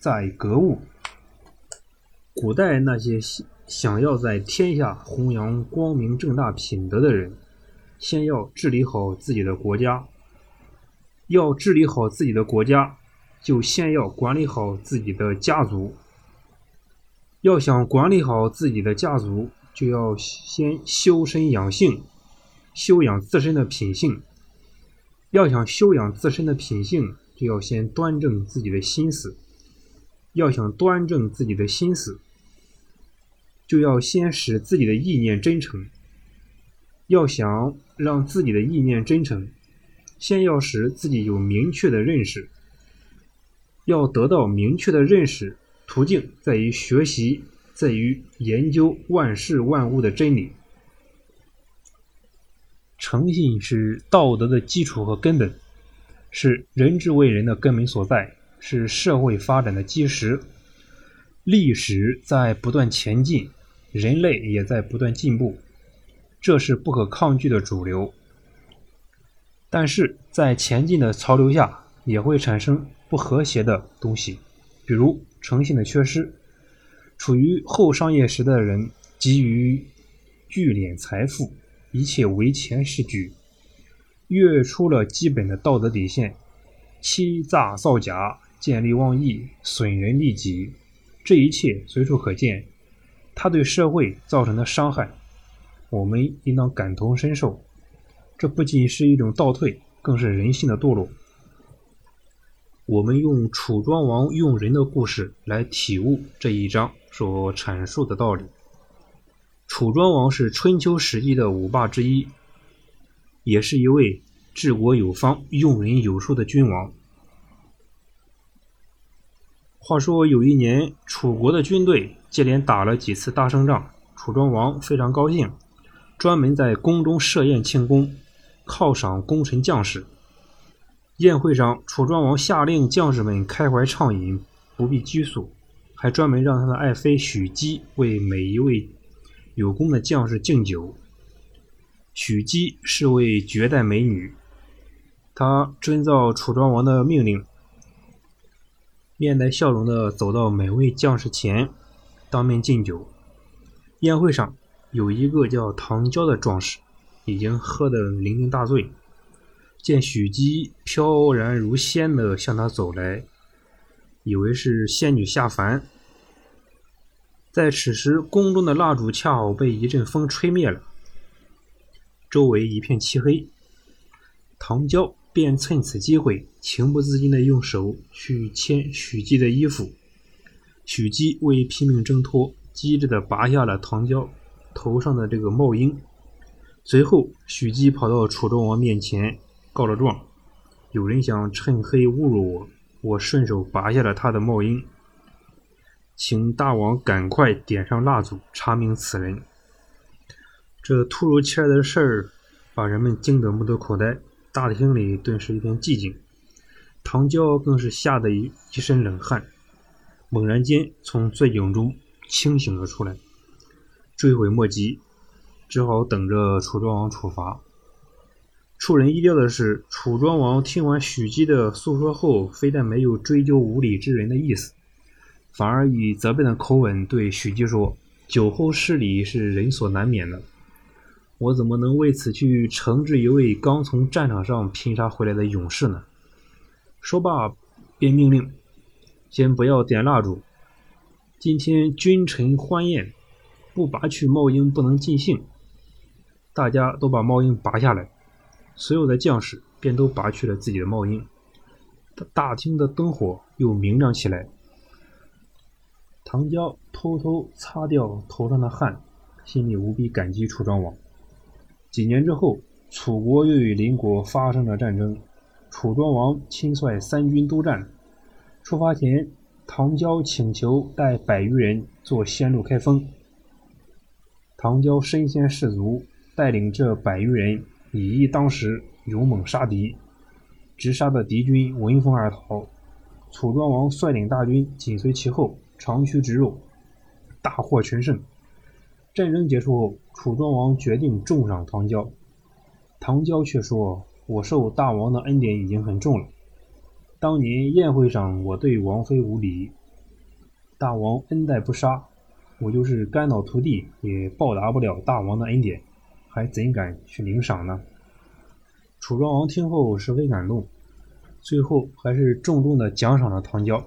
在格物。古代那些想要在天下弘扬光明正大品德的人，先要治理好自己的国家。要治理好自己的国家，就先要管理好自己的家族。要想管理好自己的家族，就要先修身养性，修养自身的品性。要想修养自身的品性，就要先端正自己的心思。要想端正自己的心思，就要先使自己的意念真诚。要想让自己的意念真诚，先要使自己有明确的认识。要得到明确的认识，途径在于学习，在于研究万事万物的真理。诚信是道德的基础和根本，是人之为人的根本所在。是社会发展的基石。历史在不断前进，人类也在不断进步，这是不可抗拒的主流。但是在前进的潮流下，也会产生不和谐的东西，比如诚信的缺失。处于后商业时代的人急于聚敛财富，一切唯钱是举，越出了基本的道德底线，欺诈造假。见利忘义，损人利己，这一切随处可见。他对社会造成的伤害，我们应当感同身受。这不仅是一种倒退，更是人性的堕落。我们用楚庄王用人的故事来体悟这一章所阐述的道理。楚庄王是春秋时期的五霸之一，也是一位治国有方、用人有术的君王。话说有一年，楚国的军队接连打了几次大胜仗，楚庄王非常高兴，专门在宫中设宴庆功，犒赏功臣将士。宴会上，楚庄王下令将士们开怀畅饮，不必拘束，还专门让他的爱妃许姬为每一位有功的将士敬酒。许姬是位绝代美女，她遵照楚庄王的命令。面带笑容地走到每位将士前，当面敬酒。宴会上有一个叫唐娇的壮士，已经喝得酩酊大醉，见许姬飘然如仙的向他走来，以为是仙女下凡。在此时，宫中的蜡烛恰好被一阵风吹灭了，周围一片漆黑。唐娇。便趁此机会，情不自禁地用手去牵许姬的衣服。许姬为拼命挣脱，机智地拔下了唐娇头上的这个帽缨。随后，许姬跑到楚庄王面前告了状：有人想趁黑侮辱我，我顺手拔下了他的帽缨，请大王赶快点上蜡烛，查明此人。这突如其来的事儿，把人们惊得目瞪口呆。大厅里顿时一片寂静，唐娇更是吓得一一身冷汗，猛然间从醉酒中清醒了出来，追悔莫及，只好等着楚庄王处罚。出人意料的是，楚庄王听完许姬的诉说后，非但没有追究无礼之人的意思，反而以责备的口吻对许姬说：“酒后失礼是人所难免的。”我怎么能为此去惩治一位刚从战场上拼杀回来的勇士呢？说罢，便命令：“先不要点蜡烛。今天君臣欢宴，不拔去帽缨不能尽兴。”大家都把帽缨拔下来，所有的将士便都拔去了自己的帽缨。大厅的灯火又明亮起来。唐娇偷偷擦掉头上的汗，心里无比感激楚庄王。几年之后，楚国又与邻国发生了战争。楚庄王亲率三军督战，出发前，唐娇请求带百余人做先路开封。唐娇身先士卒，带领这百余人以一当十，勇猛杀敌，直杀的敌军闻风而逃。楚庄王率领大军紧随其后，长驱直入，大获全胜。战争结束后，楚庄王决定重赏唐娇，唐娇却说：“我受大王的恩典已经很重了。当年宴会上，我对王妃无礼，大王恩待不杀，我就是肝脑涂地也报答不了大王的恩典，还怎敢去领赏呢？”楚庄王听后十分感动。最后还是重重的奖赏了唐娇。